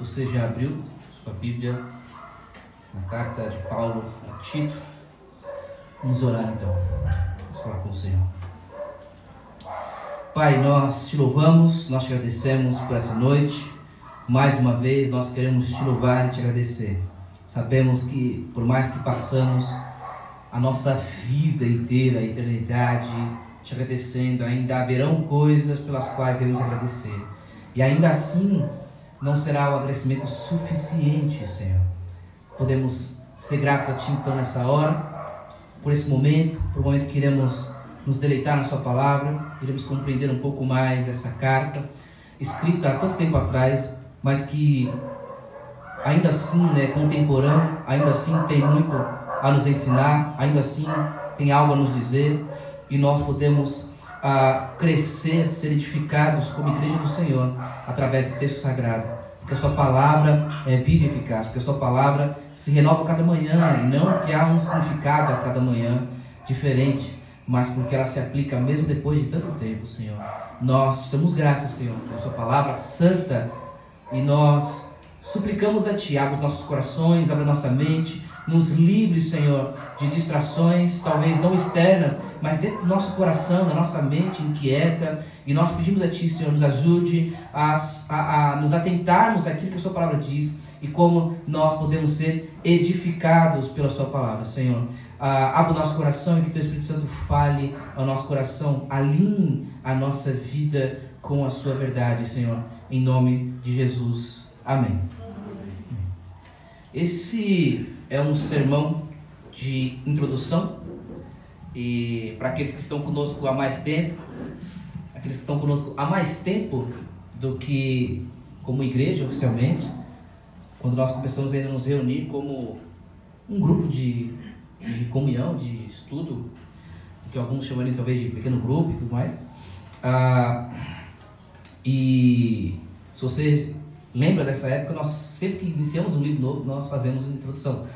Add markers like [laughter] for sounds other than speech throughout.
Você já abriu sua Bíblia na carta de Paulo a Tito, vamos orar então. Vamos falar com o Senhor. Pai, nós te louvamos, nós te agradecemos por essa noite. Mais uma vez, nós queremos te louvar e te agradecer. Sabemos que, por mais que passamos a nossa vida inteira, a eternidade, te agradecendo, ainda haverão coisas pelas quais devemos agradecer. E ainda assim, não será o agradecimento suficiente, Senhor. Podemos ser gratos a Ti então nessa hora, por esse momento, por o momento que iremos nos deleitar na Sua palavra, iremos compreender um pouco mais essa carta, escrita há tanto tempo atrás, mas que ainda assim é né, contemporânea, ainda assim tem muito a nos ensinar, ainda assim tem algo a nos dizer, e nós podemos a crescer, ser edificados como igreja do Senhor através do texto sagrado. Porque a sua palavra é viva e eficaz, porque a sua palavra se renova cada manhã, e não que há um significado a cada manhã diferente, mas porque ela se aplica mesmo depois de tanto tempo, Senhor. Nós te damos graças, Senhor, pela sua palavra santa, e nós suplicamos a Ti, abre os nossos corações, abre a nossa mente, nos livre, Senhor, de distrações, talvez não externas, mas dentro do nosso coração, da nossa mente inquieta, e nós pedimos a Ti, Senhor, nos ajude a, a, a nos atentarmos àquilo que a Sua palavra diz e como nós podemos ser edificados pela Sua palavra, Senhor. Ah, abra o nosso coração e que Teu Espírito Santo fale ao nosso coração, alinhe a nossa vida com a Sua verdade, Senhor, em nome de Jesus. Amém. Esse é um sermão de introdução e para aqueles que estão conosco há mais tempo, aqueles que estão conosco há mais tempo do que como igreja oficialmente, quando nós começamos ainda a nos reunir como um grupo de, de comunhão, de estudo, que alguns chamariam talvez de pequeno grupo e tudo mais. Ah, e se você lembra dessa época, nós sempre que iniciamos um livro novo, nós fazemos uma introdução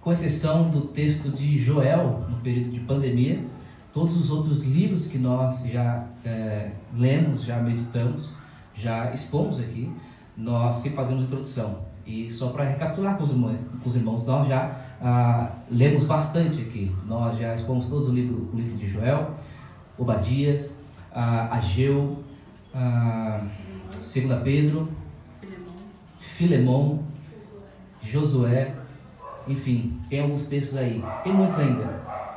com exceção do texto de Joel, no período de pandemia, todos os outros livros que nós já é, lemos, já meditamos, já expomos aqui, nós sempre fazemos introdução. E só para recapitular com os irmãos, com os irmãos nós já ah, lemos bastante aqui. Nós já expomos todos o livro, o livro de Joel, Obadias, ah, Ageu, ah, 2 Pedro, Filemão, Josué, enfim, tem alguns textos aí. Tem muitos ainda.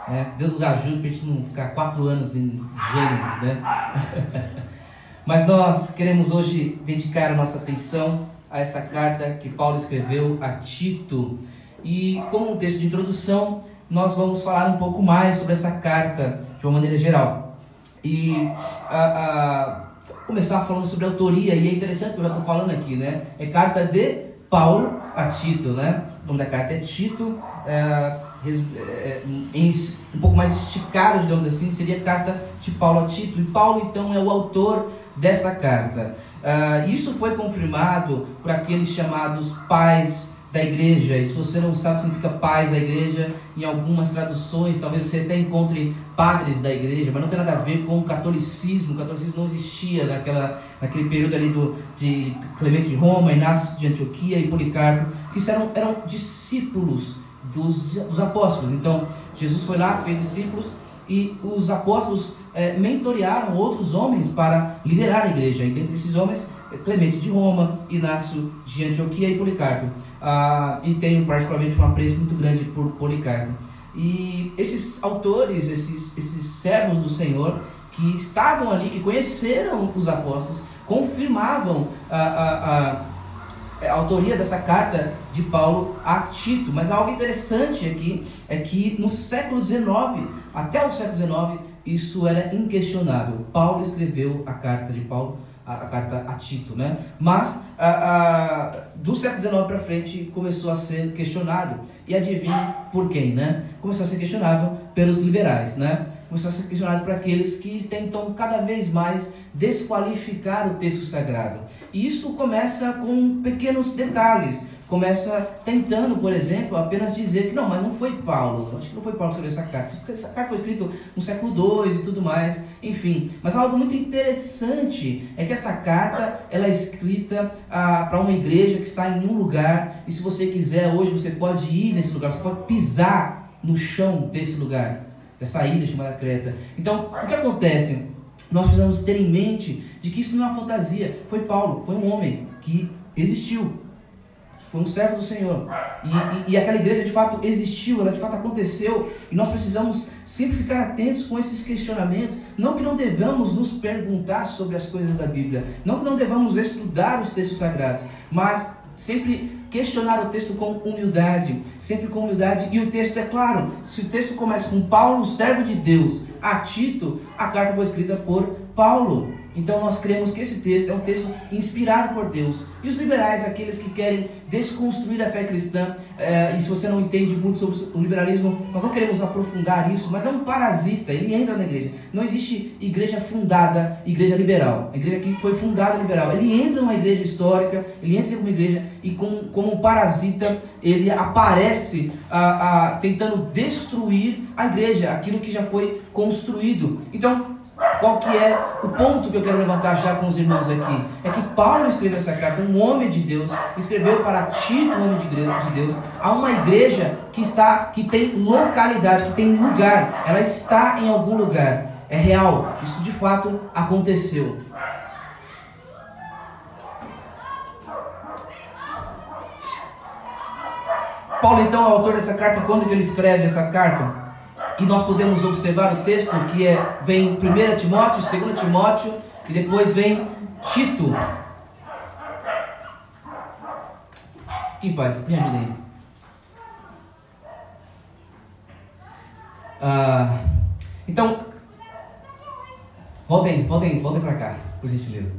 Né? Deus nos ajude para a gente não ficar quatro anos em Gênesis, né? [laughs] Mas nós queremos hoje dedicar a nossa atenção a essa carta que Paulo escreveu a Tito. E como um texto de introdução, nós vamos falar um pouco mais sobre essa carta de uma maneira geral. E a, a começar falando sobre autoria, e é interessante que eu já estou falando aqui, né? É carta de Paulo a Tito, né? O nome da carta é Tito, é, é, em, um pouco mais esticado, digamos assim, seria carta de Paulo a Tito. E Paulo, então, é o autor desta carta. Uh, isso foi confirmado por aqueles chamados pais da igreja. E se você não sabe o que significa pais da igreja, em algumas traduções, talvez você até encontre padres da igreja, mas não tem nada a ver com o catolicismo. O catolicismo não existia naquela, naquele período ali do, de Clemente de Roma, Inácio de Antioquia e Policarpo, que eram, eram discípulos dos, dos apóstolos. Então, Jesus foi lá, fez discípulos e os apóstolos é, mentorearam outros homens para liderar a igreja. E dentre esses homens, Clemente de Roma, Inácio de Antioquia e Policarpo. Ah, e tenho particularmente um apreço muito grande por Policarpo. E esses autores, esses, esses servos do Senhor, que estavam ali, que conheceram os apóstolos, confirmavam a, a, a a autoria dessa carta de Paulo a Tito. Mas algo interessante aqui é que no século XIX, até o século XIX, isso era inquestionável. Paulo escreveu a carta de Paulo a, a carta a Tito, né? Mas a, do século XIX para frente começou a ser questionado. E adivinha por quem, né? Começou a ser questionável pelos liberais, né? Começou a ser questionado por aqueles que tentam cada vez mais desqualificar o texto sagrado. E isso começa com pequenos detalhes, começa tentando, por exemplo, apenas dizer que não, mas não foi Paulo. Acho que não foi Paulo que escreveu essa carta. Essa carta foi escrita no século II e tudo mais, enfim. Mas algo muito interessante é que essa carta ela é escrita ah, para uma igreja que está em um lugar. E se você quiser hoje você pode ir nesse lugar, você pode pisar no chão desse lugar, dessa ilha chamada Creta. Então, o que acontece? Nós precisamos ter em mente de que isso não é uma fantasia. Foi Paulo, foi um homem que existiu, foi um servo do Senhor. E, e, e, aquela igreja de fato existiu, ela de fato aconteceu. E nós precisamos sempre ficar atentos com esses questionamentos. Não que não devamos nos perguntar sobre as coisas da Bíblia. Não que não devamos estudar os textos sagrados. Mas sempre questionar o texto com humildade. Sempre com humildade. E o texto é claro. Se o texto começa com Paulo, servo de Deus, a Tito, a carta foi escrita por Paulo. Então nós cremos que esse texto é um texto inspirado por Deus. E os liberais, aqueles que querem desconstruir a fé cristã, é, e se você não entende muito sobre o liberalismo, nós não queremos aprofundar isso, mas é um parasita, ele entra na igreja. Não existe igreja fundada, igreja liberal. A igreja que foi fundada liberal. Ele entra numa igreja histórica, ele entra em uma igreja e como, como um parasita, ele aparece a, a, tentando destruir a igreja, aquilo que já foi construído. Então, qual que é o ponto que eu quero levantar já com os irmãos aqui? É que Paulo escreveu essa carta, um homem de Deus, escreveu para Tito, um homem de Deus, a uma igreja que está, que tem localidade, que tem lugar, ela está em algum lugar. É real, isso de fato aconteceu. Paulo então é o autor dessa carta, quando que ele escreve essa carta? E nós podemos observar o texto que é, vem 1 Timóteo, 2 Timóteo e depois vem Tito. Quem faz? Me ajuda aí. Ah, então, voltem, voltem, voltem para cá, por gentileza.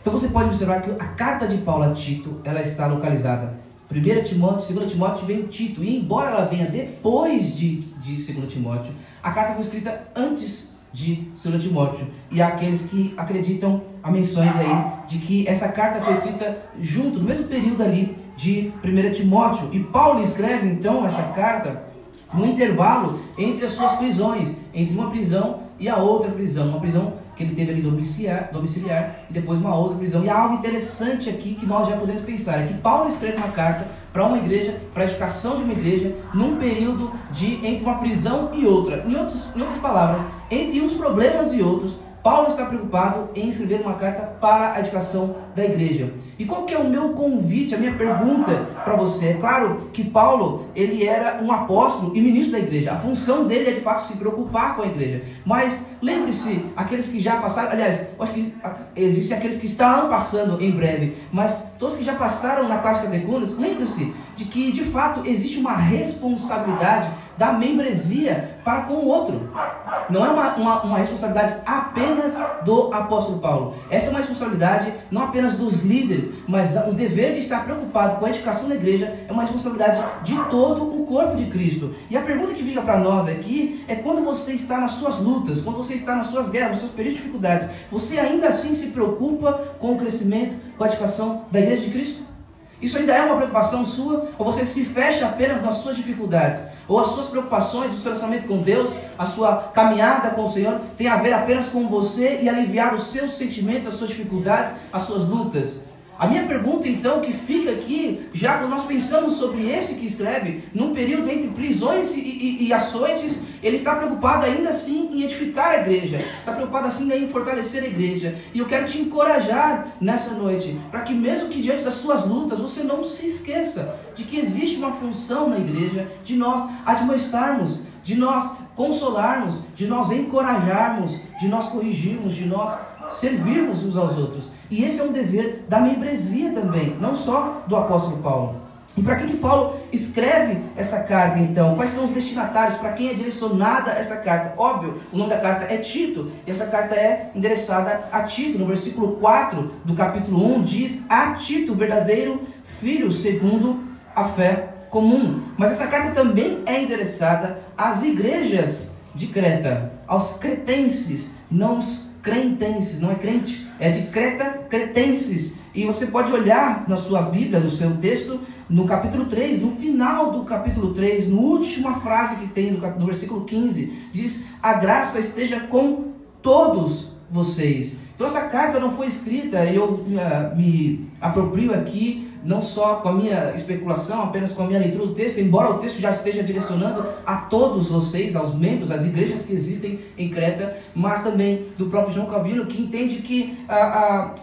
Então você pode observar que a carta de Paulo a Tito, ela está localizada 1 Timóteo, 2 Timóteo vem Tito. E embora ela venha depois de, de 2 Timóteo, a carta foi escrita antes de 2 Timóteo. E há aqueles que acreditam, há menções aí, de que essa carta foi escrita junto, no mesmo período ali de 1 Timóteo. E Paulo escreve então essa carta no intervalo entre as suas prisões, entre uma prisão e a outra prisão. Uma prisão que ele teve ali domiciliar, domiciliar e depois uma outra prisão. E há algo interessante aqui que nós já podemos pensar: é que Paulo escreve uma carta para uma igreja, para a edificação de uma igreja, num período de entre uma prisão e outra. Em, outros, em outras palavras, entre uns problemas e outros, Paulo está preocupado em escrever uma carta para a edificação da igreja. E qual que é o meu convite, a minha pergunta para você? É claro que Paulo, ele era um apóstolo e ministro da igreja. A função dele é de fato se preocupar com a igreja. Mas lembre-se, aqueles que já passaram, aliás, acho que existem aqueles que estão passando em breve, mas todos que já passaram na classe catecunas, lembre-se de que de fato existe uma responsabilidade da membresia para com o outro. Não é uma, uma, uma, responsabilidade apenas do apóstolo Paulo. Essa é uma responsabilidade não apenas dos líderes, mas o dever de estar preocupado com a edificação da igreja é uma responsabilidade de todo o corpo de Cristo. E a pergunta que fica para nós aqui é quando você está nas suas lutas, quando você está nas suas guerras, nos seus períodos de dificuldades, você ainda assim se preocupa com o crescimento, com a edificação da igreja de Cristo? Isso ainda é uma preocupação sua? Ou você se fecha apenas nas suas dificuldades? Ou as suas preocupações, o seu relacionamento com Deus, a sua caminhada com o Senhor, tem a ver apenas com você e aliviar os seus sentimentos, as suas dificuldades, as suas lutas? A minha pergunta então que fica aqui, já quando nós pensamos sobre esse que escreve, num período entre prisões e, e, e açoites, ele está preocupado ainda assim em edificar a igreja, está preocupado assim em fortalecer a igreja. E eu quero te encorajar nessa noite, para que mesmo que diante das suas lutas, você não se esqueça de que existe uma função na igreja de nós admoestarmos, de nós consolarmos, de nós encorajarmos, de nós corrigirmos, de nós servirmos uns aos outros. E esse é um dever da membresia também, não só do apóstolo Paulo. E para quem que Paulo escreve essa carta então? Quais são os destinatários? Para quem é direcionada essa carta? Óbvio, o nome da carta é Tito, e essa carta é endereçada a Tito. No versículo 4 do capítulo 1 diz: A Tito, verdadeiro filho, segundo a fé comum. Mas essa carta também é endereçada às igrejas de Creta, aos cretenses, não cretenses, não é crente, é de Creta, cretenses. E você pode olhar na sua Bíblia, no seu texto, no capítulo 3, no final do capítulo 3, na última frase que tem no, no versículo 15, diz: A graça esteja com todos vocês. Então essa carta não foi escrita, eu uh, me aproprio aqui não só com a minha especulação, apenas com a minha leitura do texto, embora o texto já esteja direcionando a todos vocês, aos membros, às igrejas que existem em Creta, mas também do próprio João Calvino, que entende que a, a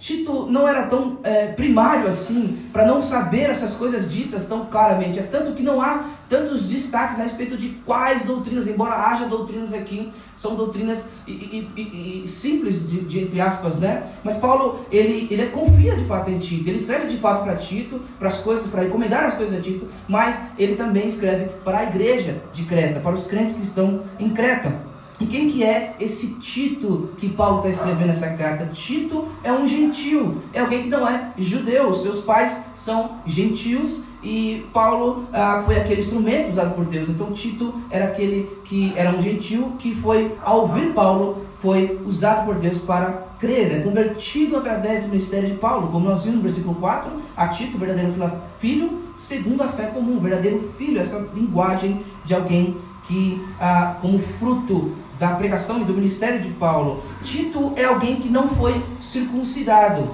Tito não era tão é, primário assim para não saber essas coisas ditas tão claramente. É tanto que não há tantos destaques a respeito de quais doutrinas, embora haja doutrinas aqui, são doutrinas e, e, e, simples, de, de, entre aspas, né? Mas Paulo, ele, ele confia de fato em Tito, ele escreve de fato para Tito, para as coisas, para recomendar as coisas a Tito, mas ele também escreve para a igreja de Creta, para os crentes que estão em Creta. E quem que é esse Tito que Paulo está escrevendo essa carta? Tito é um gentil, é alguém que não é judeu, seus pais são gentios e Paulo ah, foi aquele instrumento usado por Deus. Então Tito era aquele que era um gentil que foi, ao ouvir Paulo, foi usado por Deus para crer, é convertido através do ministério de Paulo, como nós vimos no versículo 4, a Tito, verdadeiro filho, segundo a fé comum, verdadeiro filho, essa linguagem de alguém que, ah, como fruto da pregação e do ministério de Paulo. Tito é alguém que não foi circuncidado.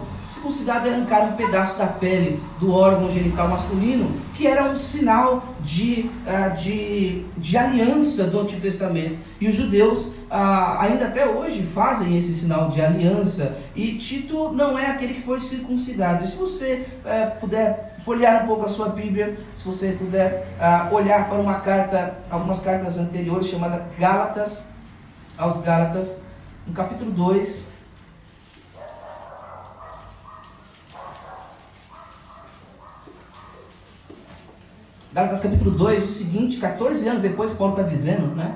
Circuncidado é arrancar um pedaço da pele do órgão genital masculino, que era um sinal de, uh, de, de aliança do Antigo Testamento. E os judeus uh, ainda até hoje fazem esse sinal de aliança. E Tito não é aquele que foi circuncidado. E se você uh, puder folhear um pouco a sua Bíblia, se você puder olhar para uma carta, algumas cartas anteriores, chamada Gálatas, aos Gálatas, no capítulo 2. Gálatas capítulo 2, o seguinte, 14 anos depois, Paulo está dizendo, né?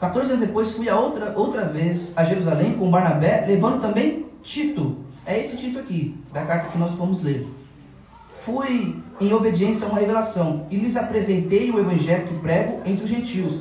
14 anos depois fui a outra, outra vez a Jerusalém com Barnabé, levando também Tito. É esse Tito aqui, da carta que nós fomos ler. Fui em obediência a uma revelação e lhes apresentei o evangelho que prego entre os gentios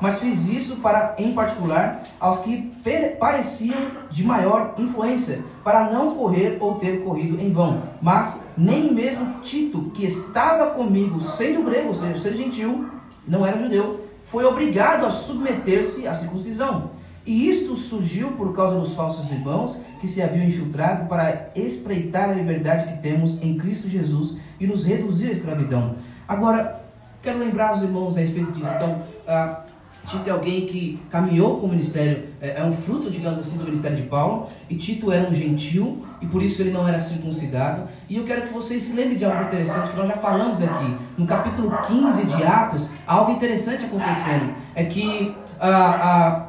mas fiz isso para, em particular, aos que pareciam de maior influência, para não correr ou ter corrido em vão. Mas nem mesmo Tito, que estava comigo, sendo grego, ou seja, sendo gentil, não era judeu, foi obrigado a submeter-se à circuncisão. E isto surgiu por causa dos falsos irmãos que se haviam infiltrado para espreitar a liberdade que temos em Cristo Jesus e nos reduzir à escravidão. Agora, quero lembrar os irmãos a respeito disso. Então, ah, Tito é alguém que caminhou com o ministério, é, é, um fruto, digamos assim, do ministério de Paulo. E Tito era um gentil e por isso ele não era circuncidado. E eu quero que vocês se lembrem de algo interessante que nós já falamos aqui. No capítulo 15 de Atos, algo interessante acontecendo. É que ah, ah,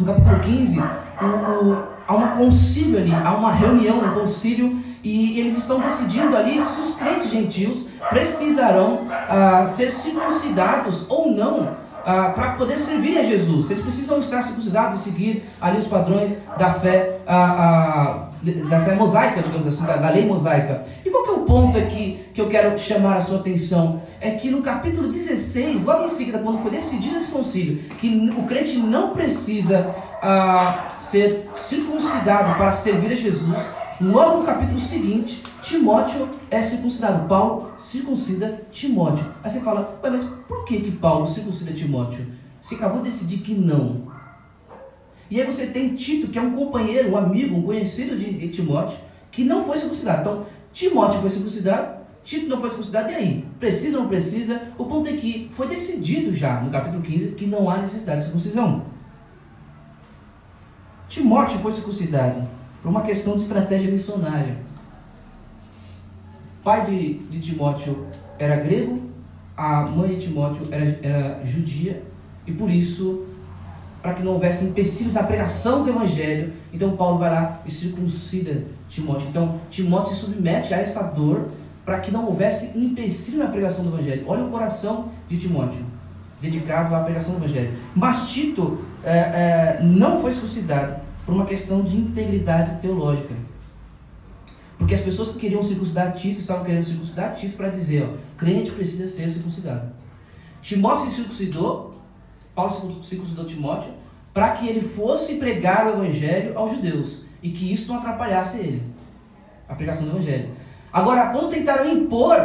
no capítulo 15, o, o, há um concílio ali, há uma reunião, um concílio, e eles estão decidindo ali se os crentes gentios precisarão ah, ser circuncidados ou não ah, para poder servir a Jesus. Eles precisam estar circuncidados e seguir ali os padrões da fé, ah, ah, da fé mosaica, digamos assim, da, da, lei mosaica. E qual que é o ponto aqui que eu quero chamar a sua atenção? É que no capítulo 16, logo em seguida, quando foi decidido esse concílio, que o crente não precisa ah, ser circuncidado para servir a Jesus, logo no capítulo seguinte, Timóteo é circuncidado. Paulo circuncida Timóteo. Aí você fala, mas por que, que Paulo circuncida Timóteo? Você acabou de decidir que não. E aí você tem Tito, que é um companheiro, um amigo, um conhecido de, de Timóteo, que não foi circuncidado. Então, Timóteo foi circuncidado, Tito não foi circuncidado, e aí? Precisa ou não precisa? O ponto é que foi decidido já, no capítulo 15, que não há necessidade de circuncisão. Timóteo foi circuncidado por uma questão de estratégia missionária pai de, de Timóteo era grego, a mãe de Timóteo era, era judia, e por isso, para que não houvesse empecilhos na pregação do evangelho, então Paulo vai lá e circuncida Timóteo. Então, Timóteo se submete a essa dor para que não houvesse empecilho na pregação do evangelho. Olha o coração de Timóteo, dedicado à pregação do evangelho. Mas Tito é, é, não foi circuncidado por uma questão de integridade teológica. Porque as pessoas que queriam circuncidar Tito estavam querendo circuncidar Tito para dizer, ó, crente precisa ser circuncidado. Timóteo se circuncidou, Paulo circuncidou Timóteo, para que ele fosse pregar o evangelho aos judeus e que isso não atrapalhasse ele, a pregação do evangelho. Agora, quando tentaram impor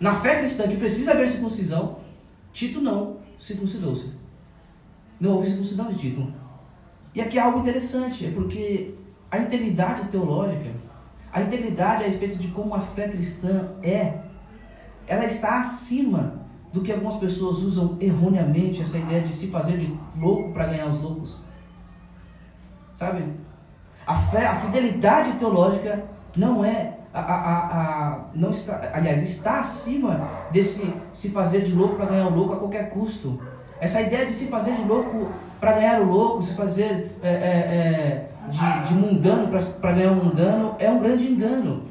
na fé cristã que precisa haver circuncisão, Tito não circuncidou-se. Não houve circuncisão de Tito. E aqui é algo interessante, é porque a integridade teológica, a integridade a respeito de como a fé cristã é, ela está acima do que algumas pessoas usam erroneamente essa ideia de se fazer de louco para ganhar os loucos. Sabe? A fé, a fidelidade teológica não é a, a, a, não está, aliás, está acima desse se fazer de louco para ganhar o louco a qualquer custo. Essa ideia de se fazer de louco para ganhar o louco, se fazer é, é, é, de, de mundano para ganhar o mundano, é um grande engano.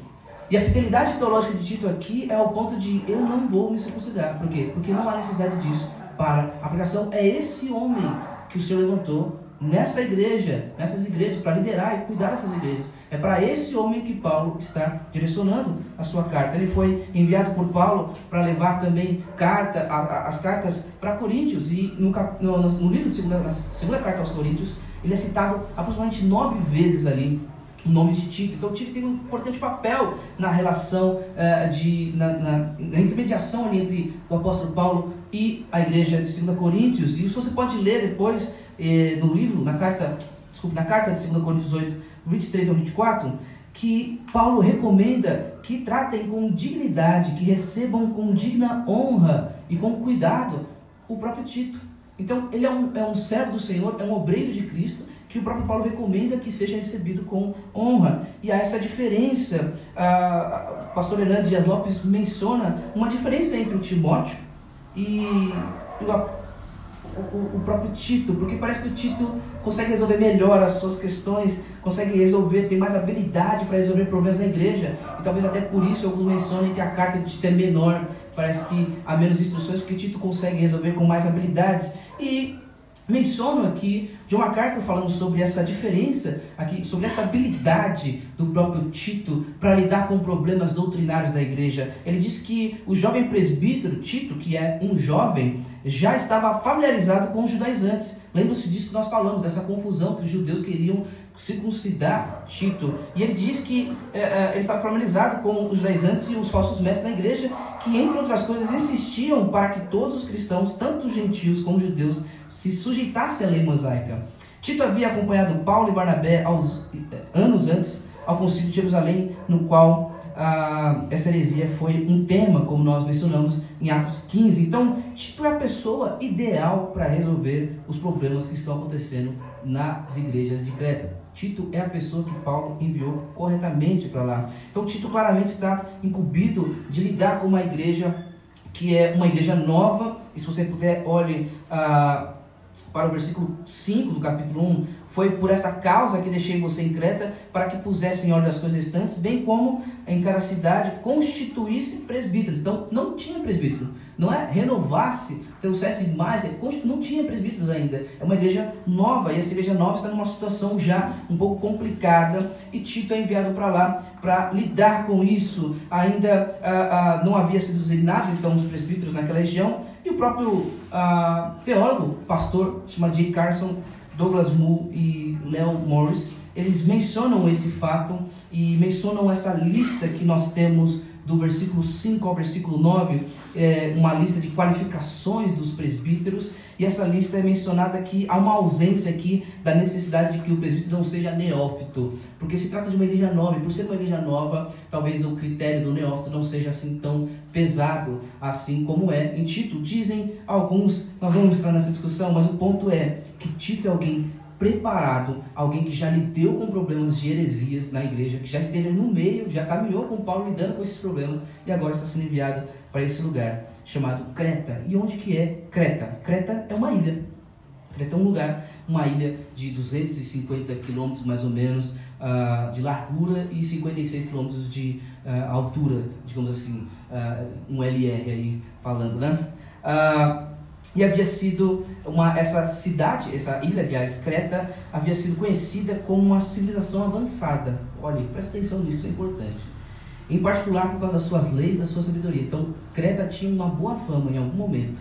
E a fidelidade teológica de Tito aqui é ao ponto de eu não vou me circuncidar. Por quê? Porque não há necessidade disso para a aplicação. É esse homem que o Senhor levantou nessa igreja, nessas igrejas, para liderar e cuidar dessas igrejas. É para esse homem que Paulo está direcionando a sua carta. Ele foi enviado por Paulo para levar também carta, a, a, as cartas para Coríntios. E no, no, no livro de segunda, na segunda carta aos Coríntios, ele é citado aproximadamente nove vezes ali o nome de Tito. Então, Tito tem um importante papel na relação uh, de na, na, na, intermediação ali entre o apóstolo Paulo e a igreja de 2 Coríntios. E isso você pode ler depois eh, no livro, na carta, desculpe, na carta de 2 Coríntios 8, 23 ao 24, que Paulo recomenda que tratem com dignidade, que recebam com digna honra e com cuidado o próprio Tito. Então, ele é um, é um servo do Senhor, é um obreiro de Cristo, que o próprio Paulo recomenda que seja recebido com honra. E há essa diferença, a pastor Hernandes Dias Lopes menciona uma diferença entre o Timóteo e o, o, próprio Tito, porque parece que o Tito consegue resolver melhor as suas questões, consegue resolver, tem mais habilidade para resolver problemas na igreja, e talvez até por isso alguns mencionem que a carta de Tito é menor, parece que há menos instruções, porque Tito consegue resolver com mais habilidades. E menciono aqui de uma carta falando sobre essa diferença, aqui, sobre essa habilidade do próprio Tito para lidar com problemas doutrinários da igreja. Ele diz que o jovem presbítero Tito, que é um jovem, já estava familiarizado com os judaizantes. Lembra-se disso que nós falamos, dessa confusão que os judeus queriam circuncidar Tito. E ele diz que é, ele estava familiarizado com os judaizantes e os falsos mestres da igreja, que, entre outras coisas, insistiam para que todos os cristãos, tanto os gentios como os judeus, se sujeitasse à lei mosaica. Tito havia acompanhado Paulo e Barnabé aos eh, anos antes ao concílio de Jerusalém, no qual ah, essa heresia foi um tema, como nós mencionamos em Atos 15. Então, Tito é a pessoa ideal para resolver os problemas que estão acontecendo nas igrejas de Creta. Tito é a pessoa que Paulo enviou corretamente para lá. Então, Tito claramente está incumbido de lidar com uma igreja que é uma igreja nova. E se você puder, olhe. Ah, para o versículo 5 do capítulo 1, foi por esta causa que deixei você em Creta, para que pusesse em ordem as coisas restantes, bem como em cada cidade constituísse presbítero. Então, não tinha presbítero. Não é renovasse, trouxesse mais, é não tinha presbíteros ainda. É uma igreja nova, e essa igreja nova está numa situação já um pouco complicada, e Tito é enviado para lá para lidar com isso. Ainda ah, ah, não havia sido designado, então, os presbíteros naquela região, e o próprio ah, teólogo, pastor, chamado J. Carson, Douglas Moo e Leo Morris, eles mencionam esse fato e mencionam essa lista que nós temos do versículo 5 ao versículo 9, é uma lista de qualificações dos presbíteros, e essa lista é mencionada que há uma ausência aqui da necessidade de que o presbítero não seja neófito, porque se trata de uma igreja nova, e por ser uma igreja nova, talvez o critério do neófito não seja assim tão pesado assim como é em Tito. Dizem alguns, nós vamos entrar nessa discussão, mas o ponto é que Tito é alguém preparado, alguém que já lidou com problemas de heresias na igreja, que já esteve no meio, já caminhou com Paulo lidando com esses problemas e agora está sendo enviado para esse lugar chamado Creta. E onde que é Creta? Creta é uma ilha. Creta é um lugar, uma ilha de 250 quilômetros mais ou menos uh, de largura e 56 quilômetros de uh, altura, digamos assim, uh, um LR aí falando, né? E havia sido uma essa cidade, essa ilha, aliás, Creta, havia sido conhecida como uma civilização avançada. Olha, presta atenção nisso, isso é importante. Em particular por causa das suas leis, da sua sabedoria. Então, Creta tinha uma boa fama em algum momento.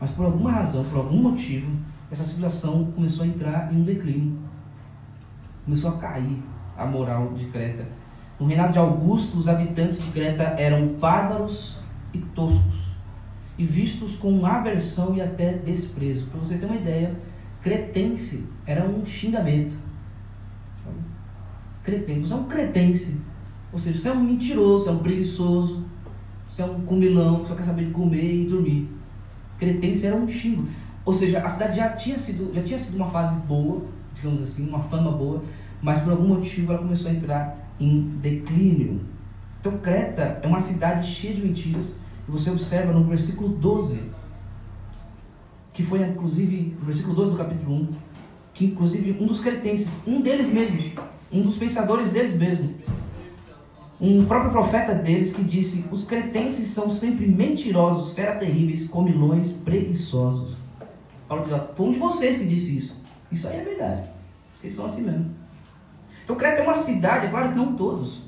Mas por alguma razão, por algum motivo, essa civilização começou a entrar em um declínio. Começou a cair a moral de Creta. No reinado de Augusto, os habitantes de Creta eram bárbaros e toscos, e vistos com aversão e até desprezo. Para você ter uma ideia, cretense era um xingamento. Cretense, você é um cretense. Ou seja, você é um mentiroso, você é um preguiçoso, você é um comilão, só quer saber de comer e dormir. Cretense era um xingo. Ou seja, a cidade já tinha sido, já tinha sido uma fase boa, digamos assim, uma fama boa, mas por algum motivo ela começou a entrar em declínio. Então Creta é uma cidade cheia de mentiras, você observa no versículo 12, que foi inclusive, no versículo 12 do capítulo 1, que inclusive um dos cretenses, um deles mesmos, um dos pensadores deles mesmos, um próprio profeta deles que disse: Os cretenses são sempre mentirosos, fera terríveis, comilões, preguiçosos. Paulo diz: Foi um de vocês que disse isso. Isso aí é verdade. Vocês são assim mesmo. Então, Creta é uma cidade, é claro que não todos,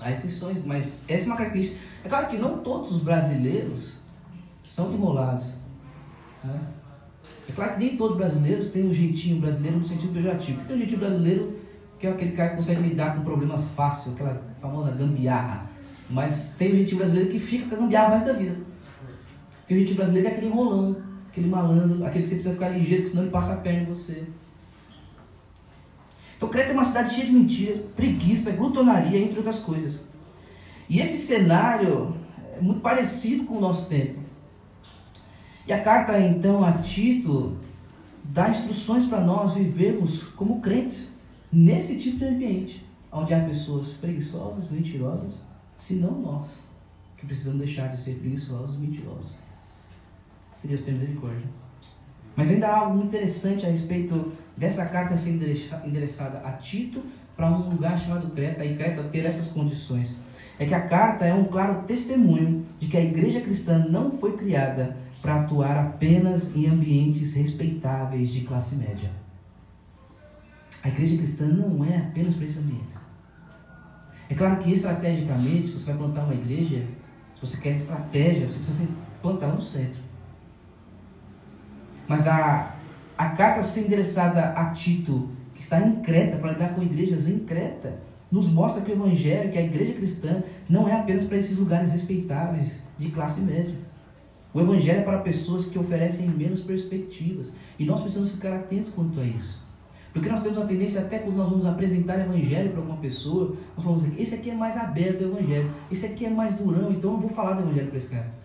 há exceções, mas essa é uma característica. É claro que não todos os brasileiros são enrolados. Né? É claro que nem todos os brasileiros têm um jeitinho brasileiro no sentido pejorativo. Tem um jeitinho brasileiro que é aquele cara que consegue lidar com problemas fácil, aquela famosa gambiarra. Mas tem o jeitinho brasileiro que fica com a gambiarra mais da vida. Tem o jeitinho brasileiro que é aquele enrolão, aquele malandro, aquele que você precisa ficar ligeiro, porque senão ele passa a perna em você. Então Creta é uma cidade cheia de mentiras, preguiça, glutonaria, entre outras coisas. E esse cenário é muito parecido com o nosso tempo. E a carta então a Tito dá instruções para nós vivermos como crentes nesse tipo de ambiente, onde há pessoas preguiçosas, mentirosas, se não nós, que precisamos deixar de ser preguiçosos e mentirosos. Que Deus tenha misericórdia. Mas ainda há algo interessante a respeito dessa carta ser endereçada a Tito para um lugar chamado Creta, e Creta ter essas condições. É que a carta é um claro testemunho de que a igreja cristã não foi criada para atuar apenas em ambientes respeitáveis de classe média. A igreja cristã não é apenas para esses ambientes. É claro que estrategicamente, se você vai plantar uma igreja, se você quer estratégia, você precisa plantar no centro. Mas a, a carta ser endereçada a Tito, que está em Creta, para lidar com igrejas em Creta, nos mostra que o Evangelho, que a igreja cristã, não é apenas para esses lugares respeitáveis de classe média. O Evangelho é para pessoas que oferecem menos perspectivas. E nós precisamos ficar atentos quanto a isso. Porque nós temos uma tendência, até quando nós vamos apresentar Evangelho para alguma pessoa, nós falamos assim: esse aqui é mais aberto ao Evangelho, esse aqui é mais durão, então eu não vou falar do Evangelho para esse cara.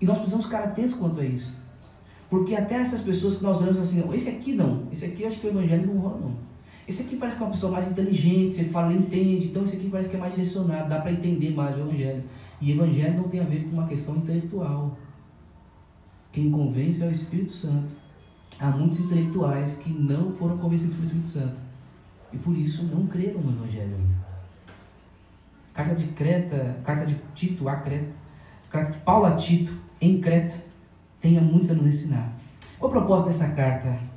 E nós precisamos ficar atentos quanto a isso. Porque até essas pessoas que nós olhamos assim, esse aqui não, esse aqui eu acho que o evangelho não rola não. Esse aqui parece que é uma pessoa mais inteligente, você fala, entende, então esse aqui parece que é mais direcionado, dá para entender mais o evangelho. E evangelho não tem a ver com uma questão intelectual. Quem convence é o Espírito Santo. Há muitos intelectuais que não foram convencidos pelo Espírito Santo. E por isso não creram no evangelho ainda. Carta de Creta, carta de Tito a Creta, carta de Paulo a Tito em Creta tenha muitos a nos ensinar. Qual o propósito dessa carta?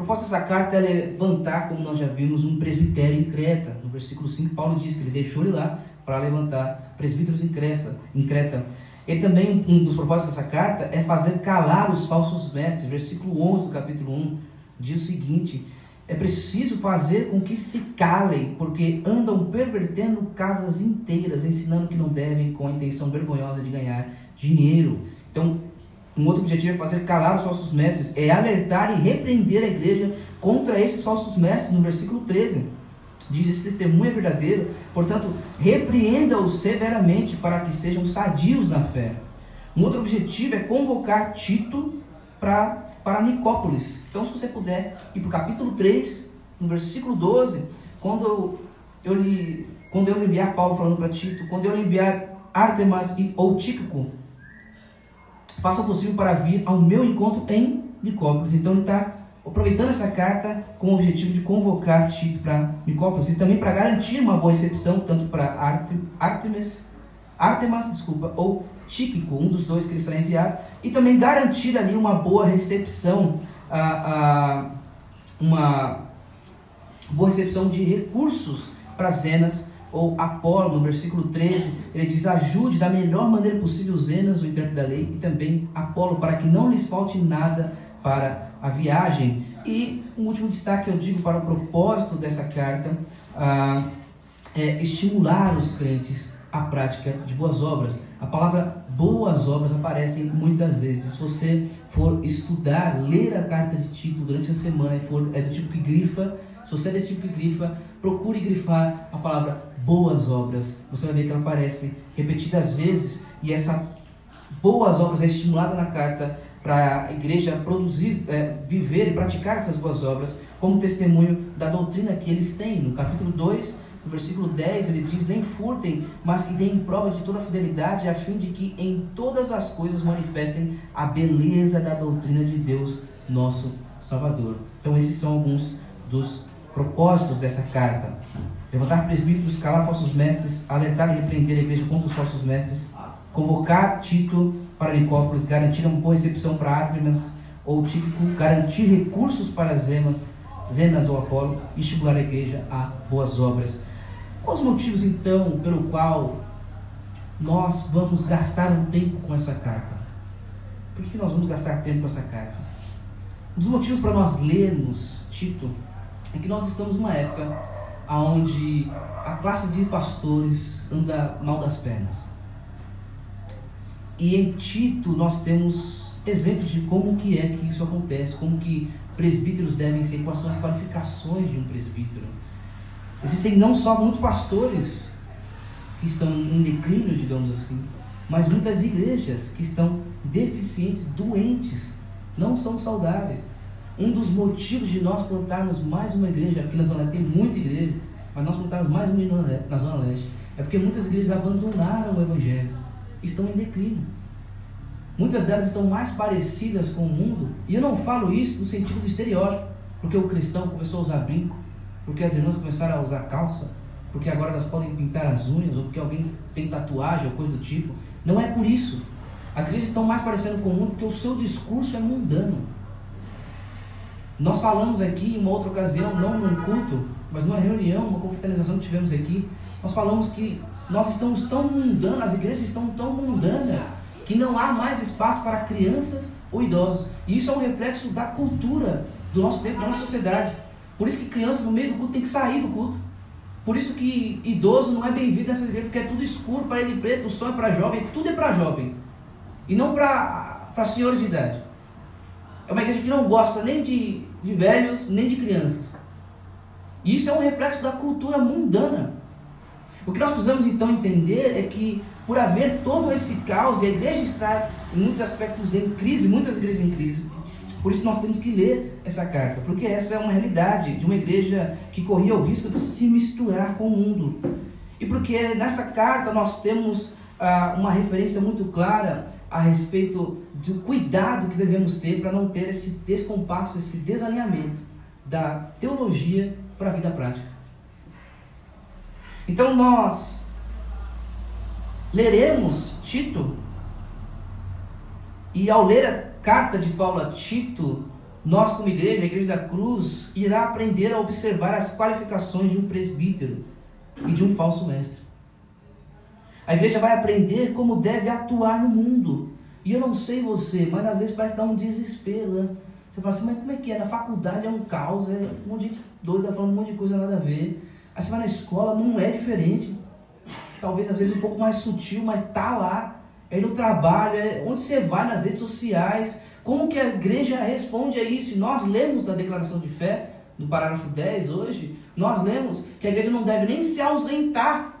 O propósito dessa carta é levantar, como nós já vimos, um presbitério em Creta. No versículo 5, Paulo diz que ele deixou ele lá para levantar presbíteros em Creta, em Creta. Também, um dos propósitos dessa carta é fazer calar os falsos mestres. Versículo 11 do capítulo 1 diz o seguinte: É preciso fazer com que se calem, porque andam pervertendo casas inteiras, ensinando que não devem, com a intenção vergonhosa de ganhar dinheiro. Então, um outro objetivo é fazer calar os falsos mestres, é alertar e repreender a igreja contra esses falsos mestres, no versículo 13. Diz: esse testemunho é verdadeiro, portanto, repreenda-os severamente para que sejam sadios na fé. Um outro objetivo é convocar Tito para, para Nicópolis. Então, se você puder ir para o capítulo 3, no versículo 12, quando eu, eu, li, quando eu enviar Paulo falando para Tito, quando eu enviar Artemas ou Tíquico faça o possível para vir ao meu encontro em Nicópolis. Então ele está aproveitando essa carta com o objetivo de convocar Tito para Nicópolis e também para garantir uma boa recepção, tanto para Artemis, Artemas, desculpa, ou Tíquico, um dos dois que ele será enviado, e também garantir ali uma boa recepção, a, a, uma boa recepção de recursos para Zenas ou Apolo, no versículo 13, ele diz: Ajude da melhor maneira possível Zenas, o intérprete da lei, e também Apolo, para que não lhes falte nada para a viagem. E um último destaque eu digo para o propósito dessa carta ah, é estimular os crentes à prática de boas obras. A palavra boas obras aparece muitas vezes. Se você for estudar, ler a carta de Tito durante a semana e for é do tipo que grifa, se você é desse tipo que grifa, procure grifar a palavra boas obras. Você vai ver que ela aparece repetidas vezes e essa boas obras é estimulada na carta para a igreja produzir, é, viver e praticar essas boas obras como testemunho da doutrina que eles têm. No capítulo 2, no versículo 10, ele diz: Nem furtem, mas que deem prova de toda fidelidade, a fim de que em todas as coisas manifestem a beleza da doutrina de Deus, nosso Salvador. Então, esses são alguns dos propósitos dessa carta. Levantar presbíteros, calar falsos mestres, alertar e repreender a igreja contra os falsos mestres, convocar Tito para Nicópolis, garantir uma boa recepção para Átrimas ou Tíquico, garantir recursos para Zemas, Zenas ou Apolo e estimular a igreja a boas obras. Quais os motivos, então, pelo qual nós vamos gastar um tempo com essa carta? Por que nós vamos gastar tempo com essa carta? Um dos motivos para nós lermos Tito é que nós estamos numa época onde a classe de pastores anda mal das pernas. E em Tito nós temos exemplos de como que é que isso acontece, como que presbíteros devem ser, quais são as qualificações de um presbítero. Existem não só muitos pastores que estão em declínio, digamos assim, mas muitas igrejas que estão deficientes, doentes, não são saudáveis. Um dos motivos de nós plantarmos mais uma igreja, aqui na Zona Leste tem muita igreja, mas nós plantarmos mais uma na Zona Leste, é porque muitas igrejas abandonaram o Evangelho, estão em declínio. Muitas delas estão mais parecidas com o mundo, e eu não falo isso no sentido do estereótipo, porque o cristão começou a usar brinco, porque as irmãs começaram a usar calça, porque agora elas podem pintar as unhas, ou porque alguém tem tatuagem ou coisa do tipo. Não é por isso. As igrejas estão mais parecendo com o mundo porque o seu discurso é mundano. Nós falamos aqui em uma outra ocasião, não num culto, mas numa reunião, uma confraternização que tivemos aqui, nós falamos que nós estamos tão mundanos, as igrejas estão tão mundanas, que não há mais espaço para crianças ou idosos. E isso é um reflexo da cultura do nosso tempo, da nossa sociedade. Por isso que criança no meio do culto tem que sair do culto. Por isso que idoso não é bem-vindo nessa igreja, porque é tudo escuro, parede preto, o som é para jovem, tudo é para jovem. E não para senhores de idade. É uma igreja que não gosta nem de de velhos nem de crianças. E isso é um reflexo da cultura mundana. O que nós precisamos então entender é que, por haver todo esse caos e a igreja estar em muitos aspectos em crise, muitas igrejas em crise, por isso nós temos que ler essa carta, porque essa é uma realidade de uma igreja que corria o risco de se misturar com o mundo. E porque nessa carta nós temos ah, uma referência muito clara a respeito do cuidado que devemos ter para não ter esse descompasso, esse desalinhamento da teologia para a vida prática. Então nós leremos Tito e ao ler a carta de Paulo a Tito, nós como igreja, a igreja da cruz, irá aprender a observar as qualificações de um presbítero e de um falso mestre. A igreja vai aprender como deve atuar no mundo. E eu não sei você, mas às vezes parece dar um desespero, né? Você fala assim, mas como é que é? Na faculdade é um caos, é um monte de gente doida falando um monte de coisa nada a ver. Aí você vai na escola, não é diferente. Talvez às vezes um pouco mais sutil, mas tá lá. Aí no trabalho, é onde você vai nas redes sociais. Como que a igreja responde a isso? nós lemos da declaração de fé, no parágrafo 10 hoje, nós lemos que a igreja não deve nem se ausentar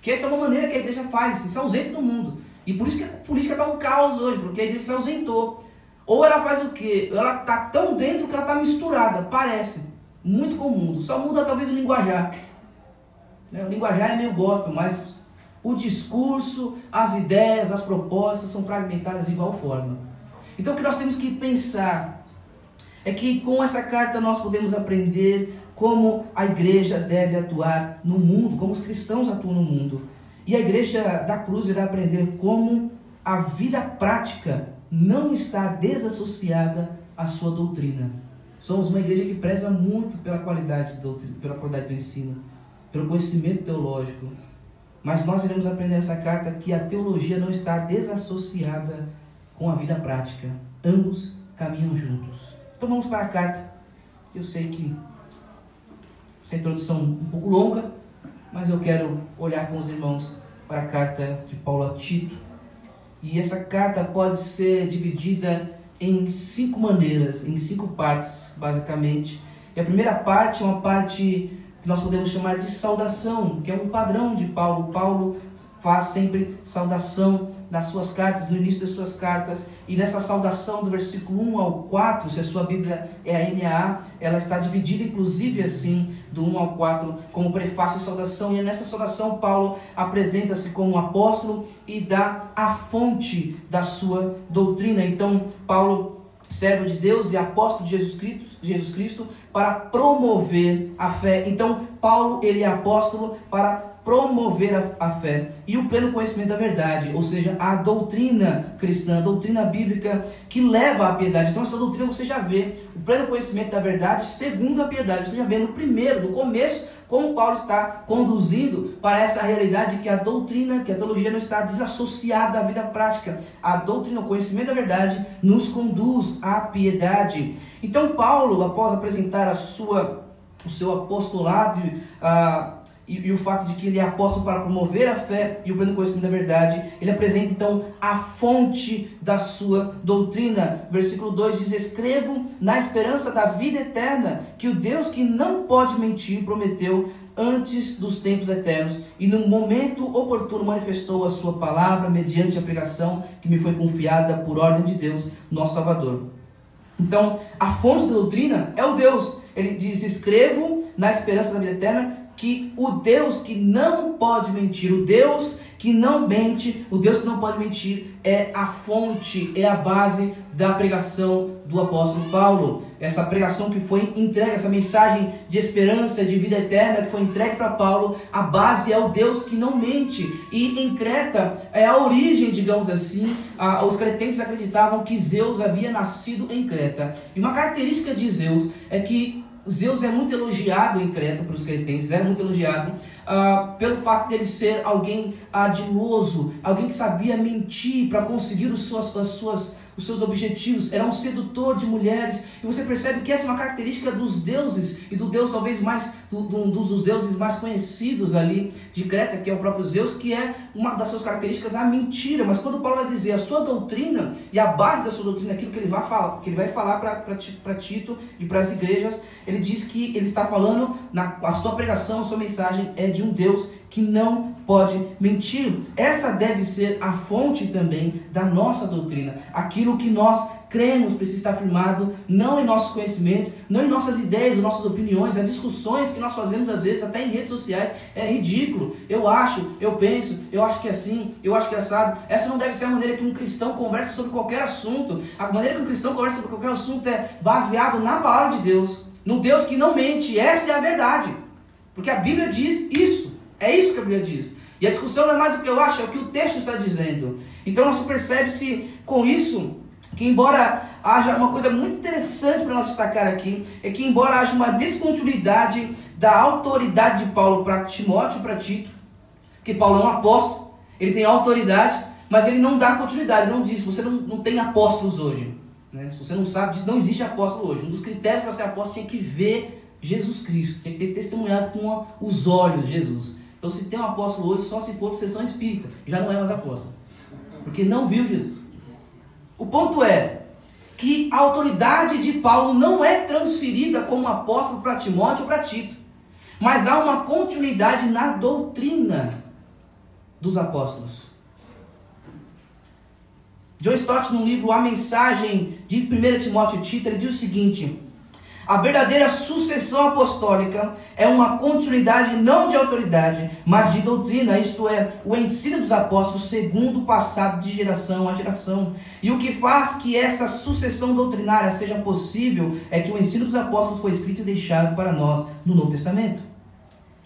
que essa é uma maneira que a igreja faz, se ausenta do mundo. E por isso que a política está um caos hoje, porque a igreja se ausentou. Ou ela faz o quê? Ela está tão dentro que ela está misturada, parece. Muito com o mundo. Só muda talvez o linguajar. Né? O linguajar é meio gospel, mas o discurso, as ideias, as propostas são fragmentadas de igual forma. Então o que nós temos que pensar é que com essa carta nós podemos aprender como a igreja deve atuar no mundo, como os cristãos atuam no mundo. E a igreja da cruz irá aprender como a vida prática não está desassociada à sua doutrina. Somos uma igreja que preza muito pela qualidade do, pela qualidade do ensino, pelo conhecimento teológico. Mas nós iremos aprender nessa carta que a teologia não está desassociada com a vida prática. Ambos caminham juntos. Então vamos para a carta. Eu sei que essa introdução um pouco longa, mas eu quero olhar com os irmãos para a carta de Paulo a Tito. E essa carta pode ser dividida em cinco maneiras, em cinco partes, basicamente. E a primeira parte é uma parte que nós podemos chamar de saudação, que é um padrão de Paulo. Paulo faz sempre saudação nas suas cartas, no início das suas cartas, e nessa saudação do versículo 1 ao 4, se a sua Bíblia é a NAA, ela está dividida inclusive assim, do 1 ao 4, como prefácio e saudação, e nessa saudação Paulo apresenta-se como um apóstolo e dá a fonte da sua doutrina. Então, Paulo servo de Deus e apóstolo de Jesus Cristo, Jesus Cristo para promover a fé. Então, Paulo, ele é apóstolo para promover a, a, fé e o pleno conhecimento da verdade, ou seja, a doutrina cristã, a doutrina bíblica que leva à piedade. Então, essa doutrina você já vê o pleno conhecimento da verdade segundo a piedade. Você já vê no primeiro, no começo, como Paulo está conduzindo para essa realidade que a doutrina, que a teologia não está desassociada da vida prática. A doutrina, o conhecimento da verdade, nos conduz à piedade. Então, Paulo, após apresentar a sua, o seu apostolado, a e, e, o fato de que ele é apóstolo para promover a fé e o pleno conhecimento da verdade, ele apresenta então a fonte da sua doutrina. Versículo 2 diz: Escrevo na esperança da vida eterna, que o Deus que não pode mentir prometeu antes dos tempos eternos e no momento oportuno manifestou a sua palavra mediante a pregação que me foi confiada por ordem de Deus, nosso Salvador. Então, a fonte da doutrina é o Deus. Ele diz: Escrevo na esperança da vida eterna que o Deus que não pode mentir, o Deus que não mente, o Deus que não pode mentir, é a fonte, é a base da pregação do apóstolo Paulo. Essa pregação que foi entregue, essa mensagem de esperança, de vida eterna que foi entregue para Paulo, a base é o Deus que não mente. E em Creta é a origem, digamos assim, a, os cretenses acreditavam que Zeus havia nascido em Creta. E uma característica de Zeus é que Zeus é muito elogiado em Creta para os cretenses, é muito elogiado uh, pelo fato de ele ser alguém adiloso, alguém que sabia mentir para conseguir os suas, as suas os seus objetivos, era um sedutor de mulheres. E você percebe que essa é uma característica dos deuses e do deus talvez mais do, do, dos deuses mais conhecidos ali de Creta, que é o próprio Zeus, que é uma das suas características a mentira. Mas quando Paulo vai dizer a sua doutrina e a base da sua doutrina, aquilo que ele vai falar, que ele vai falar para Tito e para as igrejas, ele diz que ele está falando na a sua pregação, a sua mensagem é de um Deus que não pode mentir. Essa deve ser a fonte também da nossa doutrina. Aquilo que nós cremos precisa estar firmado não em nossos conhecimentos, não em nossas ideias, nossas opiniões, as discussões que nós fazemos às vezes até em redes sociais é ridículo. Eu acho, eu penso, eu acho que é assim, eu acho que é assado. Essa não deve ser a maneira que um cristão conversa sobre qualquer assunto. A maneira que um cristão conversa sobre qualquer assunto é baseado na palavra de Deus, no Deus que não mente. Essa é a verdade. Porque a Bíblia diz isso. É isso que a Bíblia diz. E a discussão não é mais o que eu acho, é o que o texto está dizendo. Então nós percebe-se com isso que embora haja uma coisa muito interessante para nós destacar aqui, é que embora haja uma descontinuidade da autoridade de Paulo para Timóteo e para Tito, que Paulo é um apóstolo, ele tem autoridade, mas ele não dá continuidade, não diz, você não, não tem apóstolos hoje. Né? Se você não sabe disso, não existe apóstolo hoje. Um dos critérios para ser apóstolo tinha que ver Jesus Cristo, tinha que ter testemunhado com os olhos Jesus. Então, se tem um apóstolo hoje, só se for para sessão espírita, já não é mais apóstolo, porque não viu Jesus. O ponto é que a autoridade de Paulo não é transferida como apóstolo para Timóteo ou para Tito, mas há uma continuidade na doutrina dos apóstolos. John Stott, no livro A Mensagem de 1 Timóteo e Tito, ele diz o seguinte: a verdadeira sucessão apostólica é uma continuidade não de autoridade, mas de doutrina, isto é, o ensino dos apóstolos segundo o passado de geração a geração. E o que faz que essa sucessão doutrinária seja possível é que o ensino dos apóstolos foi escrito e deixado para nós no Novo Testamento.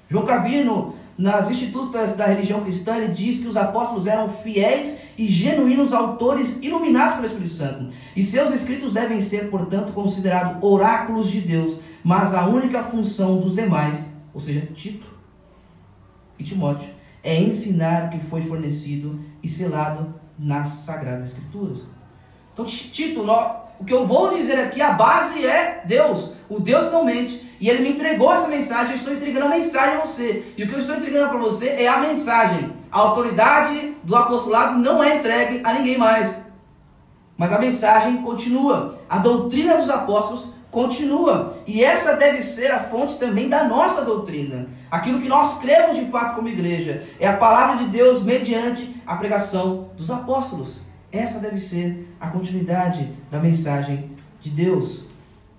João Calvino nas Institutas da Religião Cristã, ele diz que os apóstolos eram fiéis e genuínos autores iluminados pelo Espírito Santo. E seus escritos devem ser, portanto, considerados oráculos de Deus, mas a única função dos demais, ou seja, Tito e Timóteo, é ensinar o que foi fornecido e selado nas Sagradas Escrituras. Então, Tito, o que eu vou dizer aqui, a base é Deus, o Deus não mente. E ele me entregou essa mensagem, eu estou entregando a mensagem a você. E o que eu estou entregando para você é a mensagem. A autoridade do apostolado não é entregue a ninguém mais. Mas a mensagem continua. A doutrina dos apóstolos continua. E essa deve ser a fonte também da nossa doutrina. Aquilo que nós cremos de fato como igreja é a palavra de Deus mediante a pregação dos apóstolos. Essa deve ser a continuidade da mensagem de Deus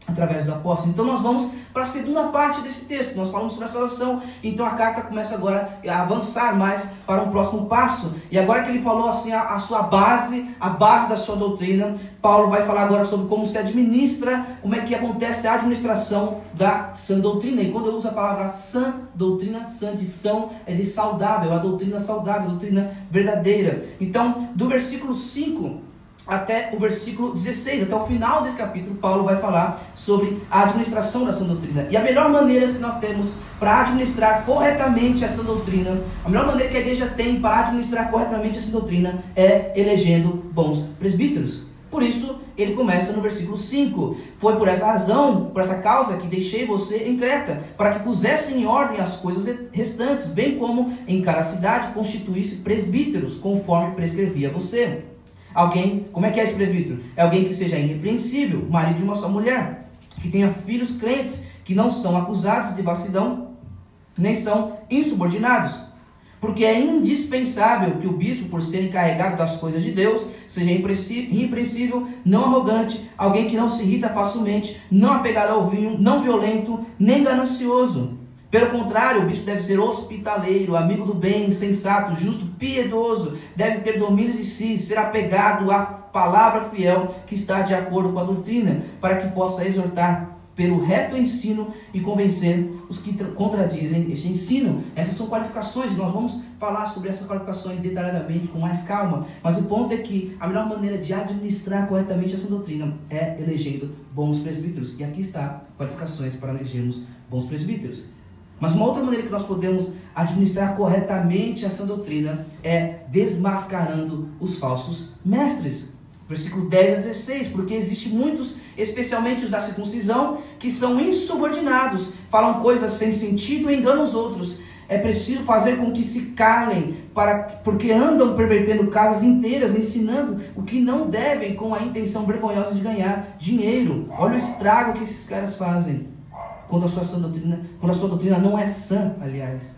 através do apóstolo. Então nós vamos para a segunda parte desse texto. Nós falamos sobre a salvação, então a carta começa agora a avançar mais para um próximo passo. E agora que ele falou assim a, a sua base, a base da sua doutrina, Paulo vai falar agora sobre como se administra, como é que acontece a administração da sã doutrina. E quando eu uso a palavra sã doutrina, sã de são é de saudável, a doutrina saudável, a doutrina verdadeira. Então, do versículo 5 até o versículo 16, até o final desse capítulo, Paulo vai falar sobre a administração da sã doutrina. E a melhor maneira que nós temos para administrar corretamente essa doutrina, a melhor maneira que a igreja tem para administrar corretamente essa doutrina é elegendo bons presbíteros. Por isso, ele começa no versículo 5. Foi por essa razão, por essa causa, que deixei você em Creta, para que pusesse em ordem as coisas restantes, bem como em cada cidade constituísse presbíteros, conforme prescrevia você. Alguém, como é que é esse presbítero? É alguém que seja irrepreensível, marido de uma só mulher, que tenha filhos crentes, que não são acusados de vacilão, nem são insubordinados. Porque é indispensável que o bispo, por ser encarregado das coisas de Deus, seja irrepreensível, não arrogante, alguém que não se irrita facilmente, não apegado ao vinho, não violento, nem ganancioso pelo contrário, o bispo deve ser hospitaleiro, amigo do bem, sensato, justo, piedoso, deve ter domínio de si, ser apegado à palavra fiel que está de acordo com a doutrina, para que possa exortar pelo reto ensino e convencer os que contradizem este ensino. Essas são qualificações, nós vamos falar sobre essas qualificações detalhadamente, com mais calma. Mas o ponto é que a melhor maneira de administrar corretamente essa doutrina é elegendo bons presbíteros. E aqui está qualificações para elegermos bons presbíteros. Mas uma outra maneira que nós podemos administrar corretamente essa doutrina é desmascarando os falsos mestres. Versículo 10 a 16, porque existe muitos, especialmente os da circuncisão, que são insubordinados, falam coisas sem sentido e enganam os outros. É preciso fazer com que se calem, para, porque andam pervertendo casas inteiras, ensinando o que não devem com a intenção vergonhosa de ganhar dinheiro. Olha o estrago que esses caras fazem quando a sua doutrina, quando a sua doutrina não é sã, aliás.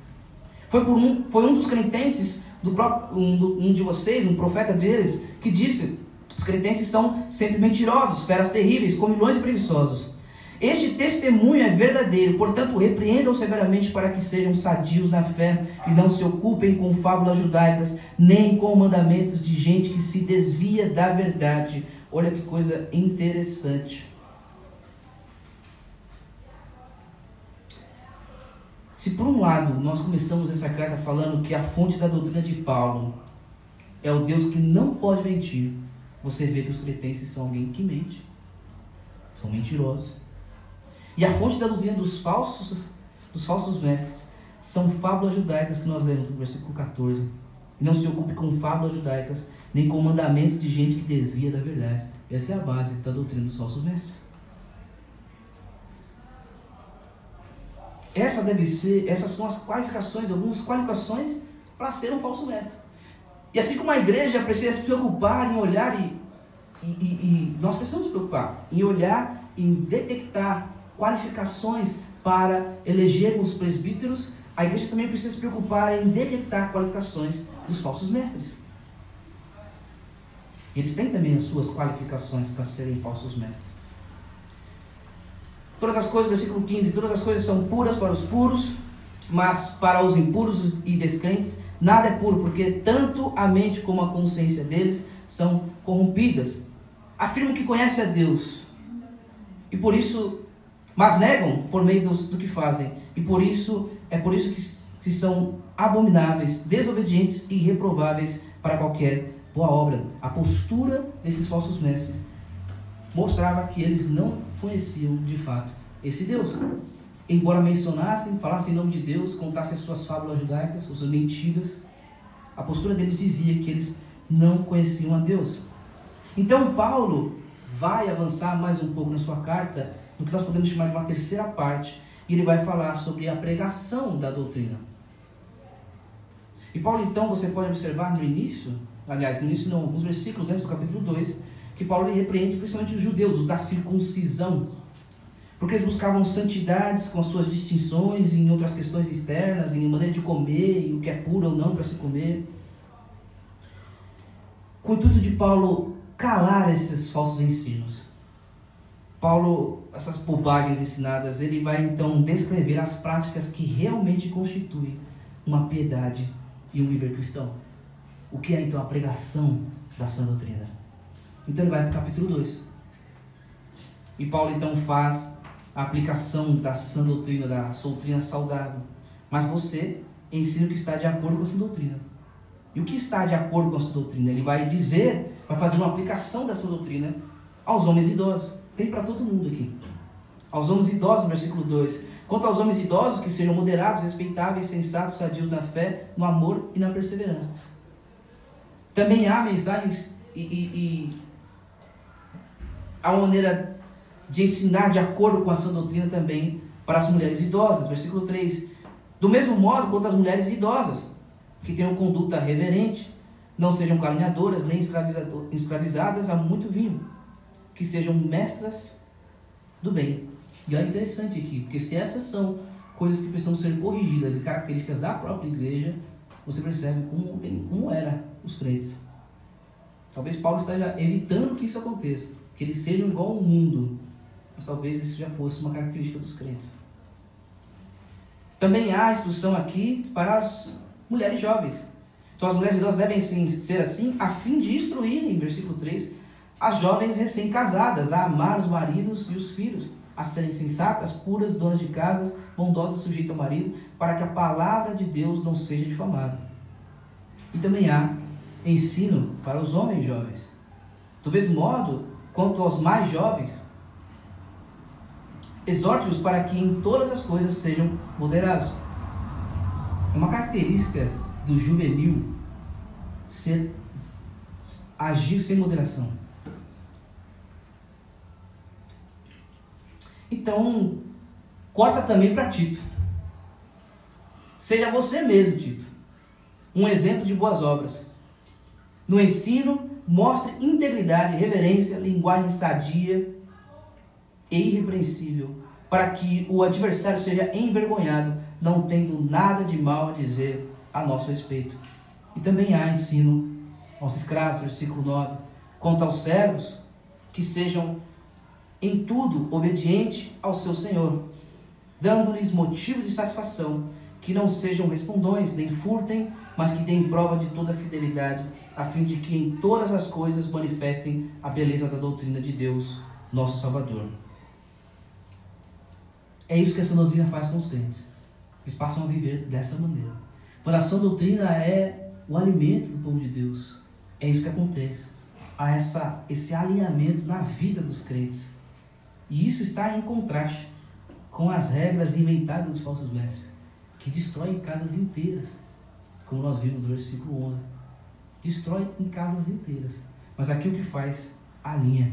Foi, por um, foi um dos cretenses, do próprio, um, do, um de vocês, um profeta deles, que disse: os cretenses são sempre mentirosos, feras terríveis, comilões e preguiçosos. Este testemunho é verdadeiro, portanto, repreendam severamente para que sejam sadios na fé e não se ocupem com fábulas judaicas, nem com mandamentos de gente que se desvia da verdade. Olha que coisa interessante. Se por um lado nós começamos essa carta falando que a fonte da doutrina de Paulo é o Deus que não pode mentir, você vê que os cretenses são alguém que mente, são mentirosos. E a fonte da doutrina dos falsos, dos falsos mestres são fábulas judaicas que nós lemos no versículo 14. Não se ocupe com fábulas judaicas, nem com mandamentos de gente que desvia da verdade. Essa é a base da doutrina dos falsos mestres. Essa deve ser, essas são as qualificações, algumas qualificações para ser um falso mestre. E assim como a igreja precisa se preocupar em olhar e, e, e, e nós precisamos nos preocupar em olhar, em detectar qualificações para elegermos presbíteros, a igreja também precisa se preocupar em detectar qualificações dos falsos mestres. Eles têm também as suas qualificações para serem falsos mestres. Todas as coisas, versículo 15, todas as coisas são puras para os puros, mas para os impuros e descrentes nada é puro, porque tanto a mente como a consciência deles são corrompidas. Afirmam que conhecem a Deus, e por isso, mas negam por meio do, do que fazem, e por isso, é por isso que, que são abomináveis, desobedientes e reprováveis para qualquer boa obra. A postura desses falsos mestres mostrava que eles não conheciam de fato esse Deus. Embora mencionassem, falassem em nome de Deus, contassem as suas fábulas judaicas, suas mentiras, a postura deles dizia que eles não conheciam a Deus. Então Paulo vai avançar mais um pouco na sua carta, no que nós podemos chamar de uma terceira parte, e ele vai falar sobre a pregação da doutrina. E Paulo, então, você pode observar no início, aliás, no início não, alguns versículos antes do capítulo 2, que Paulo repreende principalmente os judeus, os da circuncisão. Porque eles buscavam santidades com as suas distinções em outras questões externas, em maneira de comer, e o que é puro ou não para se comer. Com o intuito de Paulo calar esses falsos ensinos. Paulo, essas bobagens ensinadas, ele vai então descrever as práticas que realmente constituem uma piedade e um viver cristão. O que é então a pregação da sã doutrina? Então ele vai para o capítulo 2. E Paulo então faz a aplicação da sã doutrina, da doutrina saudável. Mas você ensina o que está de acordo com a sua doutrina. E o que está de acordo com a sua doutrina? Ele vai dizer, vai fazer uma aplicação dessa doutrina aos homens idosos. Tem para todo mundo aqui. Aos homens idosos, versículo 2. Quanto aos homens idosos, que sejam moderados, respeitáveis, sensatos, sadios na fé, no amor e na perseverança. Também há mensagens e, e, e uma maneira de ensinar de acordo com a sua doutrina também para as mulheres idosas. Versículo 3. Do mesmo modo quanto as mulheres idosas, que tenham conduta reverente, não sejam caluniadoras nem escravizadas a muito vinho, que sejam mestras do bem e é interessante aqui, porque se essas são coisas que precisam ser corrigidas e características da própria igreja, você percebe como, como era os crentes. Talvez Paulo esteja evitando que isso aconteça, que eles sejam igual ao mundo, mas talvez isso já fosse uma característica dos crentes. Também há instrução aqui para as mulheres jovens. Então as mulheres idosas devem sim, ser assim, a fim de instruírem, versículo 3, as jovens recém-casadas a amar os maridos e os filhos, a serem sensatas, puras, donas de casas, bondosas, sujeitas ao marido, para que a palavra de Deus não seja difamada. E também há ensino para os homens jovens. Do mesmo modo, quanto aos mais jovens, exorte-os para que em todas as coisas sejam moderados. É uma característica do juvenil ser agir sem moderação. Então, corta também para Tito. Seja você mesmo, Tito, um exemplo de boas obras. No ensino, mostre integridade, reverência, linguagem sadia e irrepreensível, para que o adversário seja envergonhado, não tendo nada de mal a dizer a nosso respeito. E também há ensino aos escravos, versículo 9, quanto aos servos, que sejam em tudo obediente ao seu Senhor, dando-lhes motivo de satisfação, que não sejam respondões, nem furtem, mas que deem prova de toda fidelidade, a fim de que em todas as coisas manifestem a beleza da doutrina de Deus, nosso Salvador. É isso que essa doutrina faz com os crentes. Eles passam a viver dessa maneira. Sua doutrina é o alimento do povo de Deus. É isso que acontece. Há essa, esse alinhamento na vida dos crentes. E isso está em contraste com as regras inventadas dos falsos mestres, que destroem casas inteiras, como nós vimos no versículo 11. Destrói em casas inteiras. Mas aqui o que faz? A linha.